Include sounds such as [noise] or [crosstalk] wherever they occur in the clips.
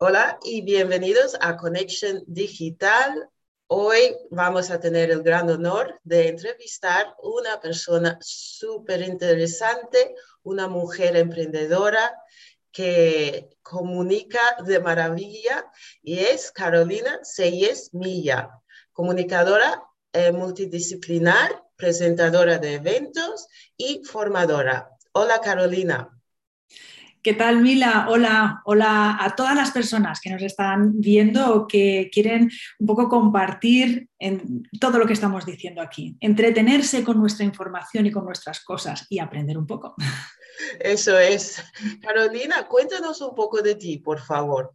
Hola y bienvenidos a Connection Digital. Hoy vamos a tener el gran honor de entrevistar una persona súper interesante, una mujer emprendedora que comunica de maravilla y es Carolina Seyes Milla, comunicadora eh, multidisciplinar, presentadora de eventos y formadora. Hola Carolina. ¿Qué tal, Mila? Hola, hola a todas las personas que nos están viendo o que quieren un poco compartir en todo lo que estamos diciendo aquí, entretenerse con nuestra información y con nuestras cosas y aprender un poco. Eso es. Carolina, cuéntanos un poco de ti, por favor.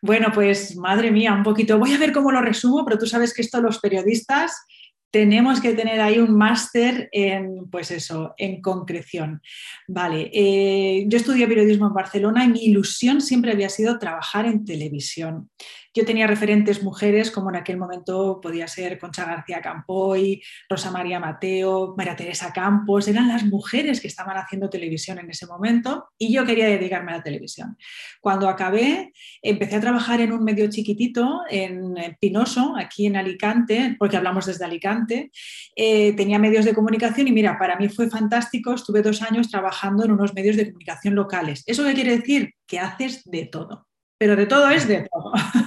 Bueno, pues madre mía, un poquito. Voy a ver cómo lo resumo, pero tú sabes que esto los periodistas tenemos que tener ahí un máster en, pues eso, en concreción. Vale, eh, yo estudié periodismo en Barcelona y mi ilusión siempre había sido trabajar en televisión. Yo tenía referentes mujeres como en aquel momento podía ser Concha García Campoy, Rosa María Mateo, María Teresa Campos, eran las mujeres que estaban haciendo televisión en ese momento y yo quería dedicarme a la televisión. Cuando acabé, empecé a trabajar en un medio chiquitito en Pinoso, aquí en Alicante, porque hablamos desde Alicante. Eh, tenía medios de comunicación y mira, para mí fue fantástico, estuve dos años trabajando en unos medios de comunicación locales. ¿Eso qué quiere decir? Que haces de todo pero de todo es de todo. [laughs]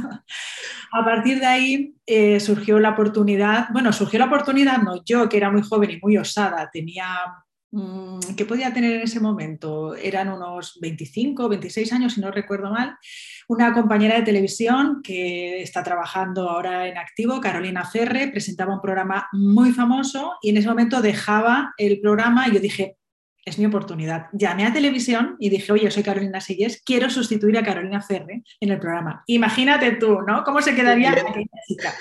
a partir de ahí eh, surgió la oportunidad, bueno, surgió la oportunidad, no yo que era muy joven y muy osada, tenía, mm, ¿qué podía tener en ese momento? Eran unos 25, 26 años, si no recuerdo mal, una compañera de televisión que está trabajando ahora en activo, Carolina Ferre, presentaba un programa muy famoso y en ese momento dejaba el programa y yo dije, es mi oportunidad. Llamé a televisión y dije, oye, soy Carolina Silles, quiero sustituir a Carolina Ferre en el programa. Imagínate tú, ¿no? ¿Cómo se quedaría aquella chica?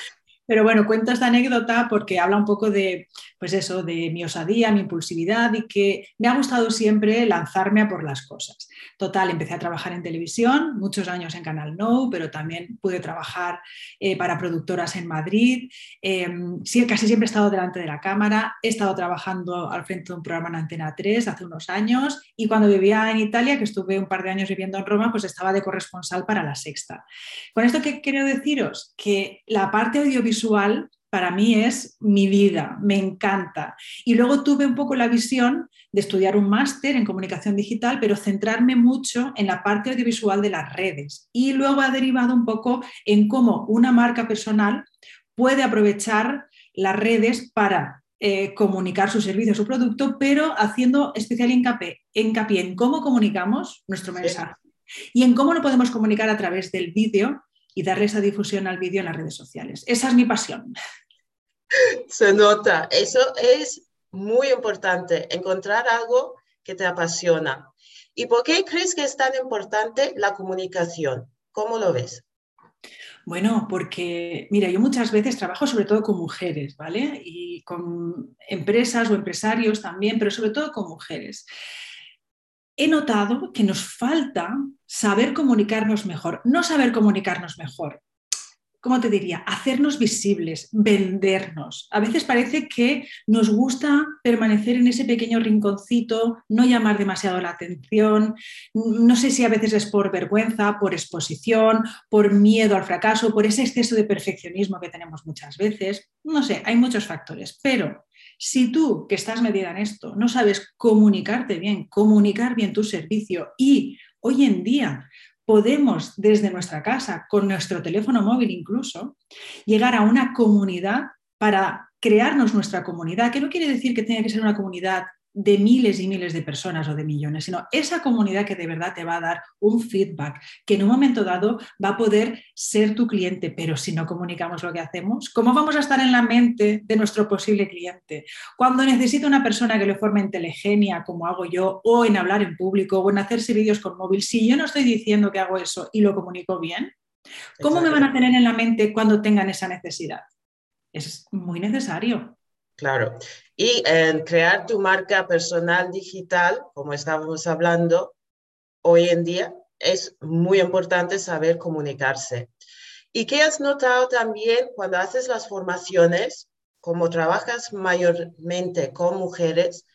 Pero bueno, cuento esta anécdota porque habla un poco de, pues eso, de mi osadía, mi impulsividad y que me ha gustado siempre lanzarme a por las cosas. Total, empecé a trabajar en televisión, muchos años en Canal No, pero también pude trabajar eh, para productoras en Madrid. Sí, casi siempre he estado delante de la cámara, he estado trabajando al frente de un programa en Antena 3 hace unos años y cuando vivía en Italia, que estuve un par de años viviendo en Roma, pues estaba de corresponsal para La Sexta. Con esto, ¿qué quiero deciros? Que la parte audiovisual para mí es mi vida, me encanta. Y luego tuve un poco la visión de estudiar un máster en comunicación digital, pero centrarme mucho en la parte audiovisual de las redes. Y luego ha derivado un poco en cómo una marca personal puede aprovechar las redes para eh, comunicar su servicio, su producto, pero haciendo especial hincapié, hincapié en cómo comunicamos nuestro mensaje y en cómo lo podemos comunicar a través del vídeo y darle esa difusión al vídeo en las redes sociales. Esa es mi pasión. Se nota, eso es muy importante, encontrar algo que te apasiona. ¿Y por qué crees que es tan importante la comunicación? ¿Cómo lo ves? Bueno, porque, mira, yo muchas veces trabajo sobre todo con mujeres, ¿vale? Y con empresas o empresarios también, pero sobre todo con mujeres. He notado que nos falta saber comunicarnos mejor, no saber comunicarnos mejor, ¿cómo te diría? Hacernos visibles, vendernos. A veces parece que nos gusta permanecer en ese pequeño rinconcito, no llamar demasiado la atención. No sé si a veces es por vergüenza, por exposición, por miedo al fracaso, por ese exceso de perfeccionismo que tenemos muchas veces. No sé, hay muchos factores, pero si tú que estás medida en esto no sabes comunicarte bien, comunicar bien tu servicio y hoy en día podemos desde nuestra casa, con nuestro teléfono móvil incluso, llegar a una comunidad para crearnos nuestra comunidad, que no quiere decir que tenga que ser una comunidad de miles y miles de personas o de millones, sino esa comunidad que de verdad te va a dar un feedback, que en un momento dado va a poder ser tu cliente, pero si no comunicamos lo que hacemos, ¿cómo vamos a estar en la mente de nuestro posible cliente? Cuando necesita una persona que le forme en telegenia, como hago yo, o en hablar en público, o en hacerse vídeos con móvil, si yo no estoy diciendo que hago eso y lo comunico bien, ¿cómo me van a tener en la mente cuando tengan esa necesidad? Es muy necesario. Claro. Y en crear tu marca personal digital, como estábamos hablando, hoy en día es muy importante saber comunicarse. ¿Y qué has notado también cuando haces las formaciones, como trabajas mayormente con mujeres?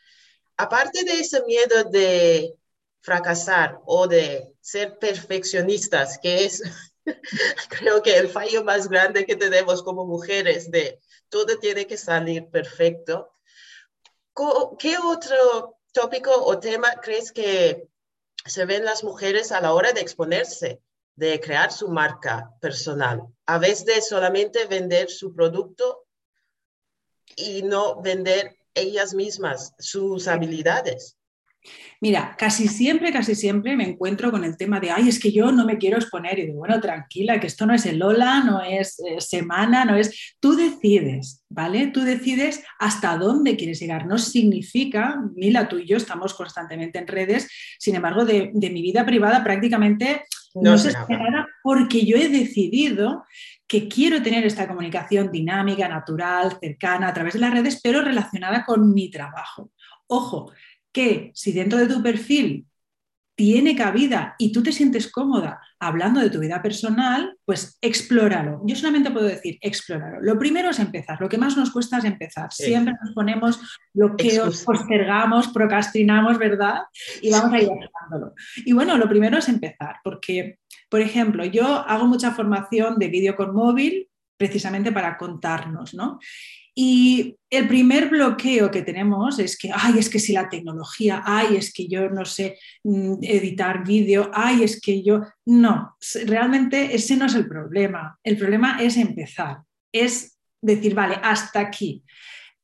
Aparte de ese miedo de fracasar o de ser perfeccionistas, que es [laughs] creo que el fallo más grande que tenemos como mujeres de todo tiene que salir perfecto. ¿Qué otro tópico o tema crees que se ven las mujeres a la hora de exponerse, de crear su marca personal, a vez de solamente vender su producto y no vender ellas mismas sus habilidades? Mira, casi siempre, casi siempre me encuentro con el tema de, ay, es que yo no me quiero exponer. Y digo, bueno, tranquila, que esto no es el Lola, no es eh, semana, no es... Tú decides, ¿vale? Tú decides hasta dónde quieres llegar. No significa, Mila, tú y yo estamos constantemente en redes, sin embargo, de, mi vida privada prácticamente no, se sé nada porque yo he decidido que quiero tener esta comunicación dinámica, natural, cercana, a través de las redes, pero relacionada con mi trabajo. Ojo, que si dentro de tu perfil tiene cabida y tú te sientes cómoda hablando de tu vida personal, pues explóralo. Yo solamente puedo decir, explóralo. Lo primero es empezar. Lo que más nos cuesta es empezar. Siempre nos ponemos bloqueos, postergamos, procrastinamos, ¿verdad? Y vamos a ir haciéndolo. Y bueno, lo primero es empezar, porque, por ejemplo, yo hago mucha formación de vídeo con móvil precisamente para contarnos, ¿no? Y el primer bloqueo que tenemos es que, ay, es que si la tecnología, ay, es que yo no sé mm, editar vídeo, ay, es que yo... No, realmente ese no es el problema. El problema es empezar, es decir, vale, hasta aquí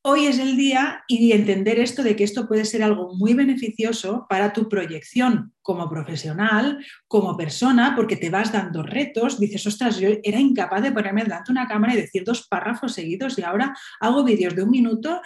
hoy es el día y entender esto de que esto puede ser algo muy beneficioso para tu proyección como profesional, como persona, porque te vas dando retos, dices, ostras, yo era incapaz de ponerme delante una cámara y decir dos párrafos seguidos y ahora hago vídeos de un minuto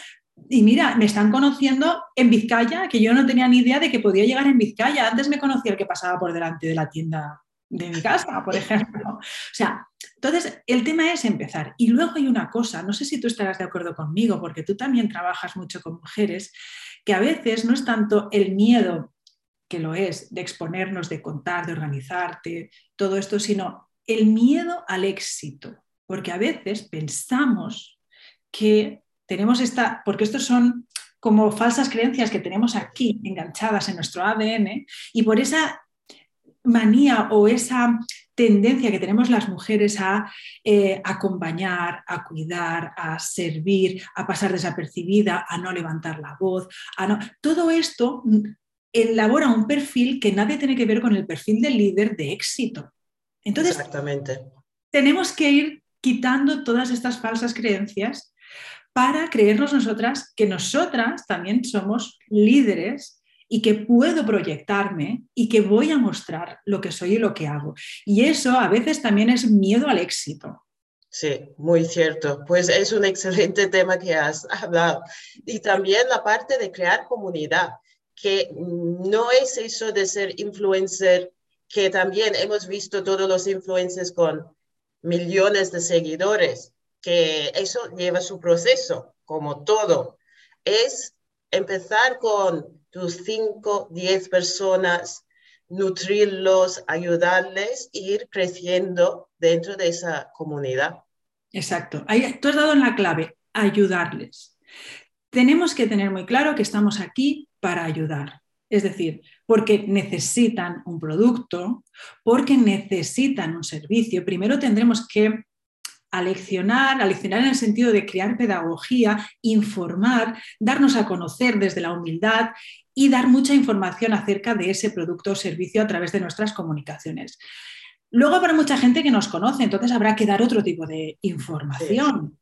y mira, me están conociendo en Vizcaya, que yo no tenía ni idea de que podía llegar en Vizcaya. Antes me conocía el que pasaba por delante de la tienda de mi casa, por ejemplo. O sea, entonces el tema es empezar. Y luego hay una cosa, no sé si tú estarás de acuerdo conmigo, porque tú también trabajas mucho con mujeres, que a veces no es tanto el miedo que lo es de exponernos, de contar, de organizarte, todo esto, sino el miedo al éxito. Porque a veces pensamos que tenemos esta, porque estos son como falsas creencias que tenemos aquí enganchadas en nuestro ADN y por esa manía o esa tendencia que tenemos las mujeres a eh, acompañar, a cuidar, a servir, a pasar desapercibida, a no levantar la voz, a no... todo esto elabora un perfil que nadie tiene que ver con el perfil del líder de éxito. Entonces, Exactamente. tenemos que ir quitando todas estas falsas creencias para creernos nosotras que nosotras también somos líderes y que puedo proyectarme y que voy a mostrar lo que soy y lo que hago. Y eso a veces también es miedo al éxito. Sí, muy cierto. Pues es un excelente [laughs] tema que has hablado. Y también la parte de crear comunidad, que no es eso de ser influencer, que también hemos visto todos los influencers con millones de seguidores, que eso lleva su proceso, como todo. Es empezar con tus 5, 10 personas, nutrirlos, ayudarles e ir creciendo dentro de esa comunidad. Exacto. Ahí, tú has dado en la clave, ayudarles. Tenemos que tener muy claro que estamos aquí para ayudar. Es decir, porque necesitan un producto, porque necesitan un servicio. Primero tendremos que aleccionar, aleccionar en el sentido de crear pedagogía, informar, darnos a conocer desde la humildad y dar mucha información acerca de ese producto o servicio a través de nuestras comunicaciones. Luego habrá mucha gente que nos conoce, entonces habrá que dar otro tipo de información.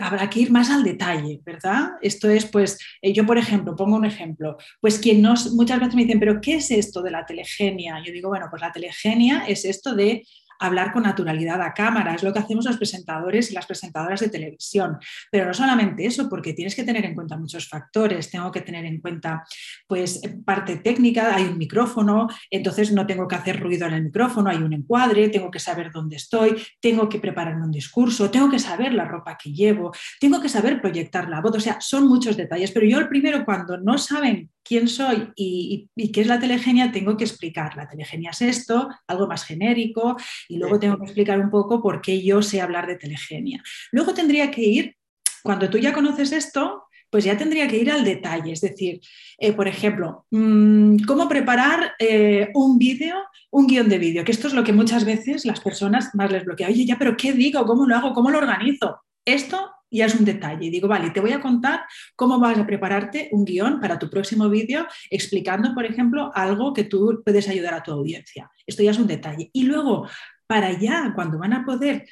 Habrá que ir más al detalle, ¿verdad? Esto es, pues, eh, yo, por ejemplo, pongo un ejemplo, pues quien nos, muchas veces me dicen, pero ¿qué es esto de la telegenia? Yo digo, bueno, pues la telegenia es esto de hablar con naturalidad a cámara, es lo que hacemos los presentadores y las presentadoras de televisión. Pero no solamente eso, porque tienes que tener en cuenta muchos factores, tengo que tener en cuenta pues parte técnica, hay un micrófono, entonces no tengo que hacer ruido en el micrófono, hay un encuadre, tengo que saber dónde estoy, tengo que prepararme un discurso, tengo que saber la ropa que llevo, tengo que saber proyectar la voz, o sea, son muchos detalles, pero yo el primero cuando no saben quién soy y, qué es la telegenia, tengo que explicar. La telegenia es esto, algo más genérico, y luego tengo que explicar un poco por qué yo sé hablar de telegenia. Luego tendría que ir, cuando tú ya conoces esto, pues ya tendría que ir al detalle. Es decir, eh, por ejemplo, mm, cómo preparar eh, un vídeo, un guion de vídeo, que esto es lo que muchas veces las personas más les bloquea. Oye, ya, pero ¿qué digo? ¿Cómo lo hago? ¿Cómo lo organizo? Esto ya es un detalle. Digo, vale, te voy a contar cómo vas a prepararte un guion para tu próximo vídeo, explicando, por ejemplo, algo que tú puedes ayudar a tu audiencia. Esto ya es un detalle. Y luego, para allá, cuando van a poder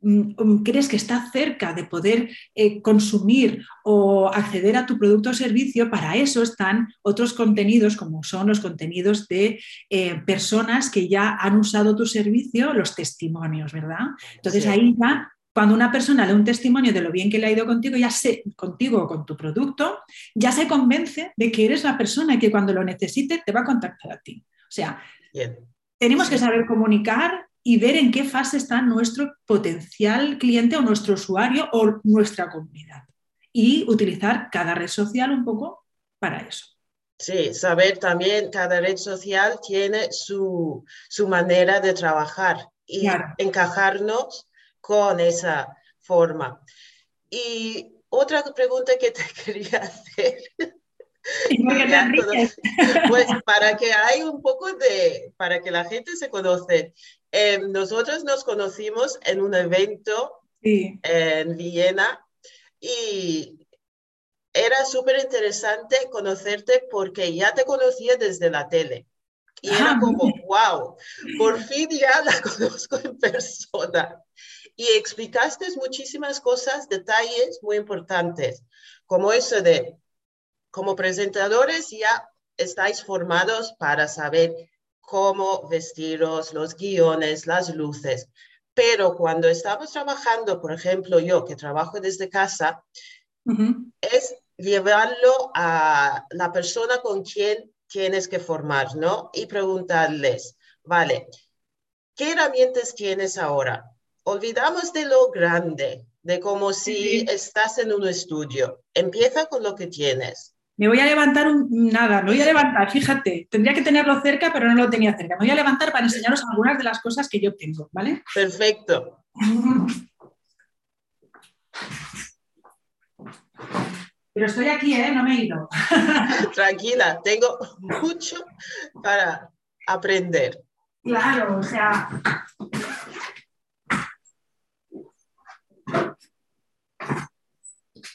mm, mm, crees que está cerca de poder eh, consumir o acceder a tu producto o servicio, para eso están otros contenidos, como son los contenidos de eh, personas que ya han usado tu servicio, los testimonios, ¿verdad? Entonces ahí ya cuando una persona lee un testimonio de lo bien que le ha ido contigo, ya se, contigo o con tu producto, ya se convence de que eres la persona y que cuando lo necesite te va a contactar a ti. O sea, tenemos que saber comunicar y ver en qué fase está nuestro potencial cliente o nuestro usuario o nuestra comunidad. Y utilizar cada red social un poco para eso. Sí, saber también cada red social tiene su, manera de trabajar y encajarnos con esa forma. Y otra pregunta que te [laughs] quería hacer. [laughs] pues para que hay un poco de, para que la gente se conoce. Em, nosotros nos conocimos en un evento en Viena y era súper interesante conocerte porque ya te conocía desde la tele. Y era como, wow, por fin ya la [laughs] conozco en persona y explicaste muchísimas cosas, detalles muy importantes, como eso de, como presentadores ya estáis formados para saber cómo vestiros, los guiones, las luces. Pero cuando estamos trabajando, por ejemplo, yo que trabajo desde casa, es llevarlo a la persona con quien tienes que formar, ¿no? Y preguntarles, vale, ¿qué herramientas tienes ahora? Olvidamos de lo grande, de como si estás en un estudio. Empieza con lo que tienes. Me voy a levantar un, nada, me voy a levantar, fíjate, tendría que tenerlo cerca, pero no lo tenía cerca. Me voy a levantar para enseñaros algunas de las cosas que yo tengo, ¿vale? Perfecto. [laughs] Pero estoy aquí, ¿eh? No me he ido. [laughs] Tranquila, tengo mucho para aprender. Claro, o sea,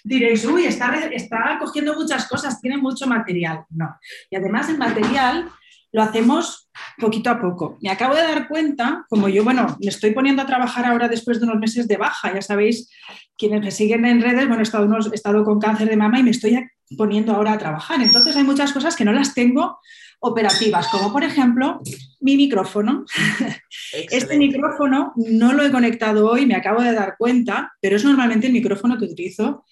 diréis, uy, está, está cogiendo muchas cosas, tiene mucho material. No. Y además el material lo hacemos poquito a poco. Me acabo de dar cuenta, como yo, bueno, me estoy poniendo a trabajar ahora después de unos meses de baja, ya sabéis, quienes me siguen en redes, bueno, he estado, he estado con cáncer de mama y me estoy poniendo ahora a trabajar. Entonces hay muchas cosas que no las tengo operativas, como por ejemplo mi micrófono. [laughs] Este micrófono no lo he conectado hoy, me acabo de dar cuenta, pero es normalmente el micrófono que utilizo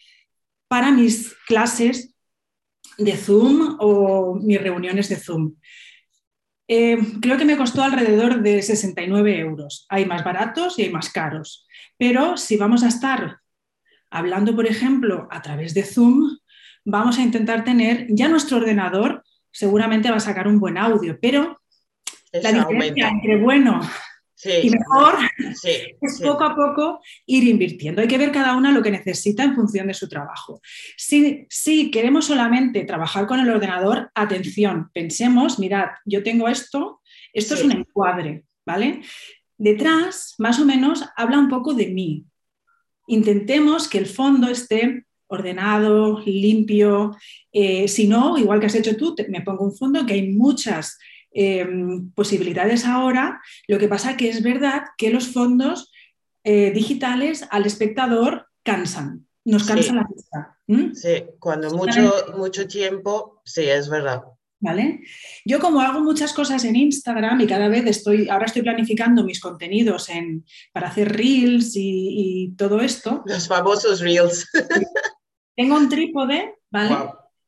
para mis clases de Zoom o mis reuniones de Zoom. Eh, creo que me costó alrededor de 69 euros. Hay más baratos y hay más caros. Pero si vamos a estar hablando, por ejemplo, a través de Zoom, vamos a intentar tener ya nuestro ordenador, seguramente va a sacar un buen audio, pero la diferencia entre bueno y mejor es poco a poco ir invirtiendo. Hay que ver cada una lo que necesita en función de su trabajo. Si, si queremos solamente trabajar con el ordenador, atención, pensemos, mirad, yo tengo esto, esto es un encuadre, ¿vale? Detrás, más o menos, habla un poco de mí. Intentemos que el fondo esté ordenado, limpio. Eh, si no, igual que has hecho tú, me pongo un fondo que hay muchas Em, posibilidades ahora. Lo que pasa que es verdad que los fondos eh, digitales al espectador cansan, nos cansan la vista. Sí, cuando mucho, mucho tiempo, sí, es verdad. ¿Vale? Yo como hago muchas cosas en Instagram y cada vez estoy, ahora estoy planificando mis contenidos en, para hacer reels y, todo esto. Los famosos reels. [laughs] Tengo un trípode, ¿vale?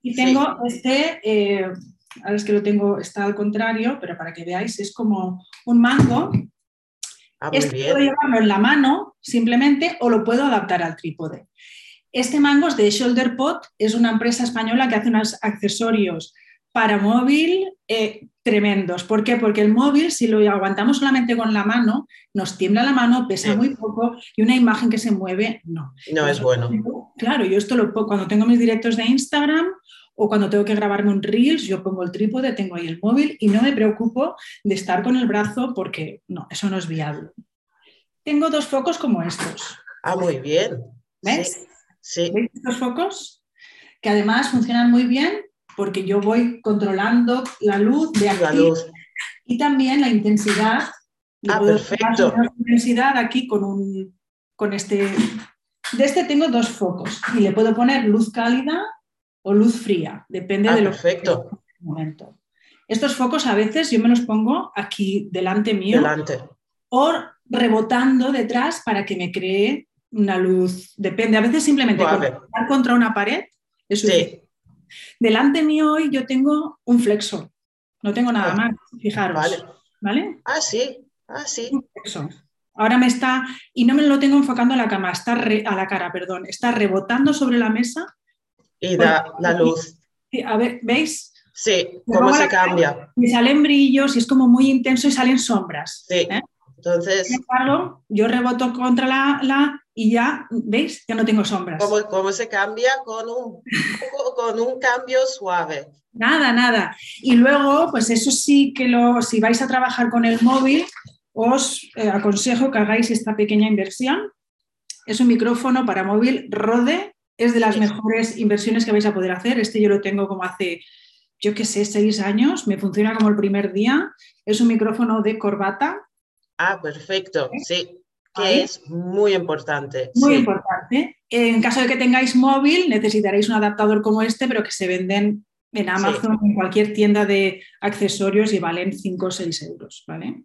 Y tengo este, eh, ahora es que lo tengo, está al contrario, pero para que veáis, es como un mango. Ah, este puedo llevarlo en la mano simplemente o lo puedo adaptar al trípode. Este mango es de Shoulder Pot, es una empresa española que hace unos accesorios para móvil, eh, tremendos. ¿Por qué? Porque el móvil, si lo aguantamos solamente con la mano, nos tiembla la mano, pesa muy poco y una imagen que se mueve, no. No es bueno. Claro, yo esto lo cuando tengo mis directos de Instagram o cuando tengo que grabarme un Reels, yo pongo el trípode, tengo ahí el móvil y no me preocupo de estar con el brazo porque no, eso no es viable. Tengo dos focos como estos. Ah, muy bien. ¿Ves? Sí. ¿Ves estos focos? Que además funcionan muy bien porque yo voy controlando la luz de aquí y también la intensidad. Ah, perfecto. La intensidad aquí con un con este de este tengo dos focos y le puedo poner luz cálida o luz fría, depende ah, de lo perfecto. que en momento. Estos focos a veces yo me los pongo aquí delante mío delante. o rebotando detrás para que me cree una luz. Depende, a veces simplemente estar contra una pared es sí. Delante mío hoy yo tengo un flexor, no tengo nada Ah, más, fijaros. vale. ¿Vale? Ah, sí. Ah, sí. Un. Ahora me está, y no me lo tengo enfocando a la cama, está re- a la cara, perdón, está rebotando sobre la mesa. Y da la luz. Y, A ver, ¿veis? Sí, Me cómo se cara, cambia. Me salen brillos y es como muy intenso y salen sombras. Sí. ¿eh? Entonces, Sin embargo, yo reboto contra la, la y ya, ¿veis? Ya no tengo sombras. ¿cómo, cómo se cambia con un, con un cambio suave? Nada, nada. Y luego, pues eso sí que lo, si vais a trabajar con el móvil, os eh, aconsejo que hagáis esta pequeña inversión. Es un micrófono para móvil Rode, es de las Sí. mejores inversiones que vais a poder hacer. Este yo lo tengo como hace, yo qué sé, seis años, me funciona como el primer día. Es un micrófono de corbata, Ah, perfecto. Sí, que Ahí. es muy importante. muy sí. importante. En caso de que tengáis móvil, necesitaréis un adaptador como este, pero que se venden en Amazon, en cualquier tienda de accesorios y valen 5 o 6 euros. ¿vale?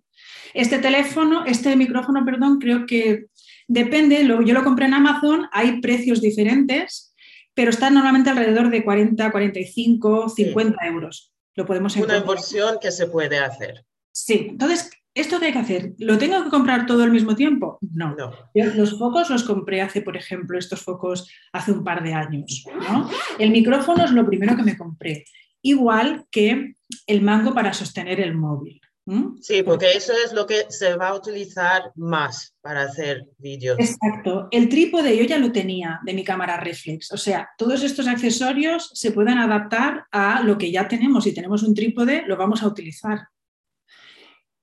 Este teléfono, este micrófono, perdón, creo que depende, lo- yo lo compré en Amazon, hay precios diferentes, pero están normalmente alrededor de 40, 45, 50 euros. Lo podemos Una encontrar. inversión que se puede hacer. Sí, entonces, ¿esto qué hay que hacer? ¿Lo tengo que comprar todo al mismo tiempo? No. No. Los focos los compré hace, por ejemplo, estos focos hace un par de años. ¿no? El micrófono es lo primero que me compré, igual que el mango para sostener el móvil. ¿M? Sí, porque eso es lo que se va a utilizar más para hacer vídeos. Exacto. El trípode yo ya lo tenía de mi cámara reflex. O sea, todos estos accesorios se pueden adaptar a lo que ya tenemos. Si tenemos un trípode, lo vamos a utilizar.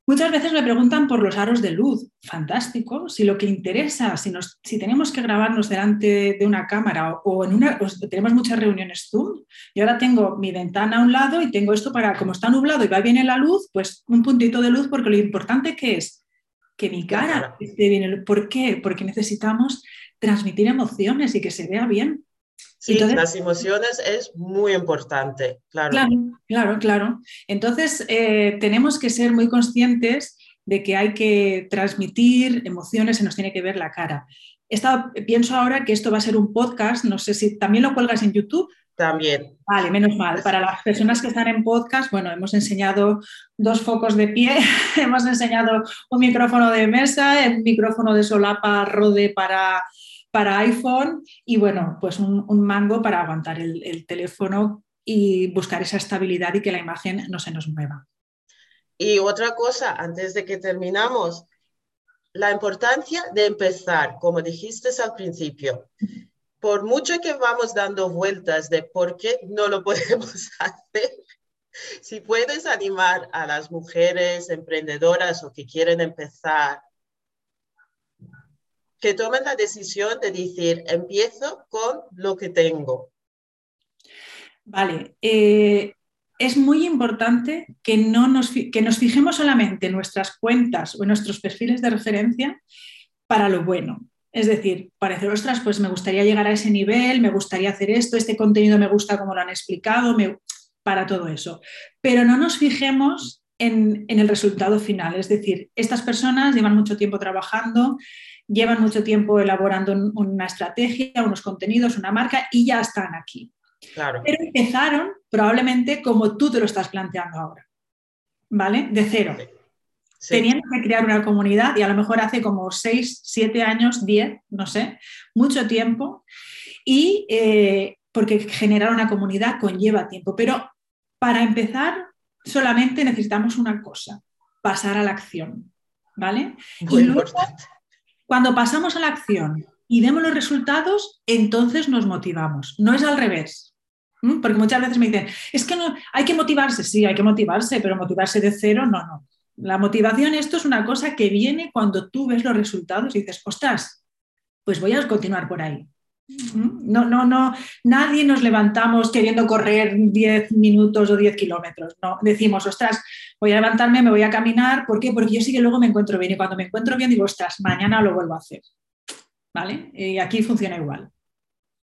Muchas veces me preguntan por los aros de luz. Fantástico. Si lo que interesa, si, nos- si tenemos que grabarnos delante de una cámara o, o en una, o tenemos muchas reuniones Zoom, yo ahora tengo mi ventana a un lado y tengo esto para, como está nublado y va bien la luz, pues un puntito de luz, porque lo importante que es que mi cara cara. esté bien. ¿Por qué? Porque necesitamos transmitir emociones y que se vea bien. Sí, Entonces- las emociones es muy importante, claro. Claro, claro, claro. Entonces, eh, tenemos que ser muy conscientes de que hay que transmitir emociones, se nos tiene que ver la cara. He estado- pienso ahora que esto va a ser un podcast, no sé si también lo cuelgas en YouTube. También. Vale, menos mal. Para las personas que están en podcast, bueno, hemos enseñado dos focos de pie, [laughs] hemos enseñado un micrófono de mesa, el micrófono de solapa Rode para, para iPhone y bueno, pues un, mango para aguantar el, el teléfono y buscar esa estabilidad y que la imagen no se nos mueva. Y otra cosa, antes de que terminamos, la importancia de empezar, como dijiste al principio. Por mucho que vamos dando vueltas de por qué no lo [laughs] podemos hacer, si puedes animar a las mujeres emprendedoras o que quieren empezar, que tomen la decisión de decir, empiezo con lo que tengo. Vale, eh, es muy importante que, no nos, que nos fijemos solamente en nuestras cuentas o en nuestros perfiles de referencia para lo bueno. Es decir, para decir, ostras, pues me gustaría llegar a ese nivel, me gustaría hacer esto, este contenido me gusta como lo han explicado, me- para todo eso. Pero no nos fijemos en, en el resultado final. Es decir, estas personas llevan mucho tiempo trabajando, llevan mucho tiempo elaborando un- una estrategia, unos contenidos, una marca y ya están aquí Claro, pero empezaron probablemente como tú te lo estás planteando ahora, ¿vale? De cero. sí, Teniendo que crear una comunidad y a lo mejor hace como 6, 7 años, 10, no sé, mucho tiempo. Y eh, porque generar una comunidad conlleva tiempo, pero para empezar solamente necesitamos una cosa, pasar a la acción. ¿Vale? Muy importante. Cuando pasamos a la acción y vemos los resultados, entonces nos motivamos. No es al revés. Porque muchas veces me dicen, es que no, hay que motivarse, sí, hay que motivarse, pero motivarse de cero, no, no. La motivación, esto es una cosa que viene cuando tú ves los resultados y dices, ostras, pues voy a continuar por ahí. No, no, no, nadie nos levantamos queriendo correr 10 minutos o 10 kilómetros. No, decimos, ostras, voy a levantarme, me voy a caminar. ¿Por qué? Porque yo sí que luego me encuentro bien y cuando me encuentro bien digo, ostras, mañana lo vuelvo a hacer. ¿Vale? Y aquí funciona igual.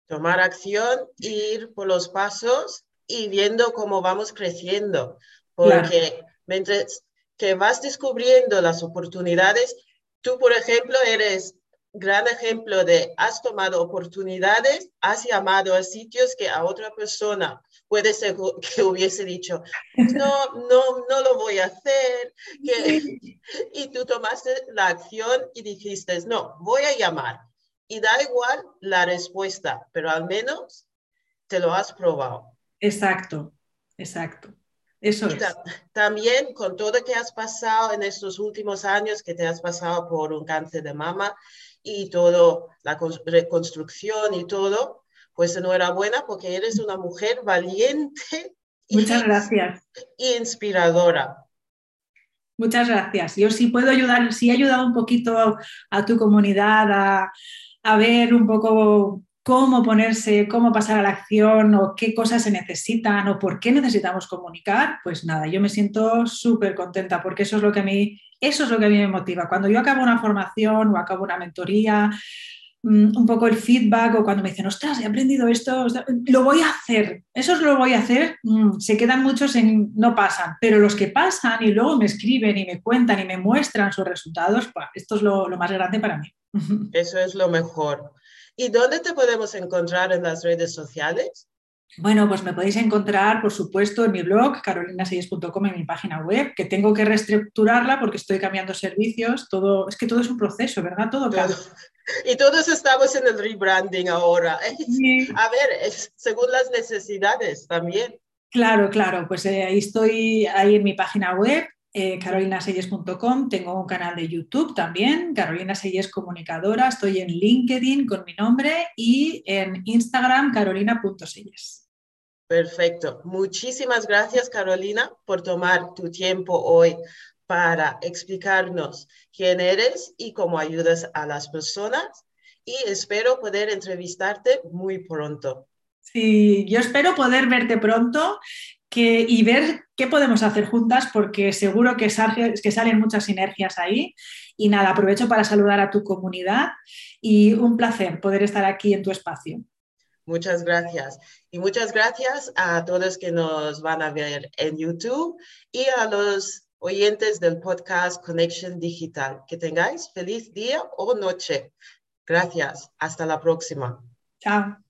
Tomar acción, ir por los pasos y viendo cómo vamos creciendo. Porque mientras que vas descubriendo las oportunidades, tú, por ejemplo, eres gran ejemplo de has tomado oportunidades, has llamado a sitios que a otra persona puede ser [laughs] que hubiese dicho, no, no, no lo voy a hacer. [laughs] y tú tomaste la acción y dijiste, no, voy a llamar. Y da igual la respuesta, pero al menos te lo has probado. Exacto, exacto. Eso es. también con todo que has pasado en estos últimos años, que te has pasado por un cáncer de mama, y todo, la reconstrucción y todo, pues enhorabuena porque eres una mujer valiente. Muchas gracias. Y inspiradora. Muchas gracias. Yo sí puedo ayudar, sí he ayudado un poquito a tu comunidad a, a ver un poco cómo ponerse, cómo pasar a la acción o qué cosas se necesitan o por qué necesitamos comunicar, pues nada, yo me siento súper contenta porque eso es lo que a mí, eso es lo que a mí me motiva. Cuando yo acabo una formación o acabo una mentoría, mm, un poco el feedback o cuando me dicen, ostras, he aprendido esto, lo voy a hacer, eso es lo voy a hacer, mm, se quedan muchos en no pasan, pero los que pasan y luego me escriben y me cuentan y me muestran sus resultados, pues esto es lo más grande para mí. [laughs] Eso es lo mejor. ¿Y dónde te podemos encontrar en las redes sociales? Bueno, pues me podéis encontrar, por supuesto, en mi blog, carolinaseyes.com, en mi página web, que tengo que reestructurarla porque estoy cambiando servicios. Todo, es que todo es un proceso, ¿verdad? Todo, Y todos estamos en el rebranding ahora. [laughs] A ver, según las necesidades también. Claro, claro, pues eh, ahí estoy ahí en mi página web eh, carolinaseyes.com, tengo un canal de YouTube también, Carolina Seyes Comunicadora, estoy en LinkedIn con mi nombre y en Instagram carolina.seyes. Perfecto. Muchísimas gracias, Carolina, por tomar tu tiempo hoy para explicarnos quién eres y cómo ayudas a las personas. Y espero poder entrevistarte muy pronto. Sí, yo espero poder verte pronto y ver qué podemos hacer juntas porque seguro que, que salen muchas sinergias ahí. Y nada, aprovecho para saludar a tu comunidad y un placer poder estar aquí en tu espacio. Muchas gracias. Y muchas gracias a todos que nos van a ver en YouTube y a los oyentes del podcast Connection Digital. Que tengáis feliz día o noche. Gracias. Hasta la próxima. Chao.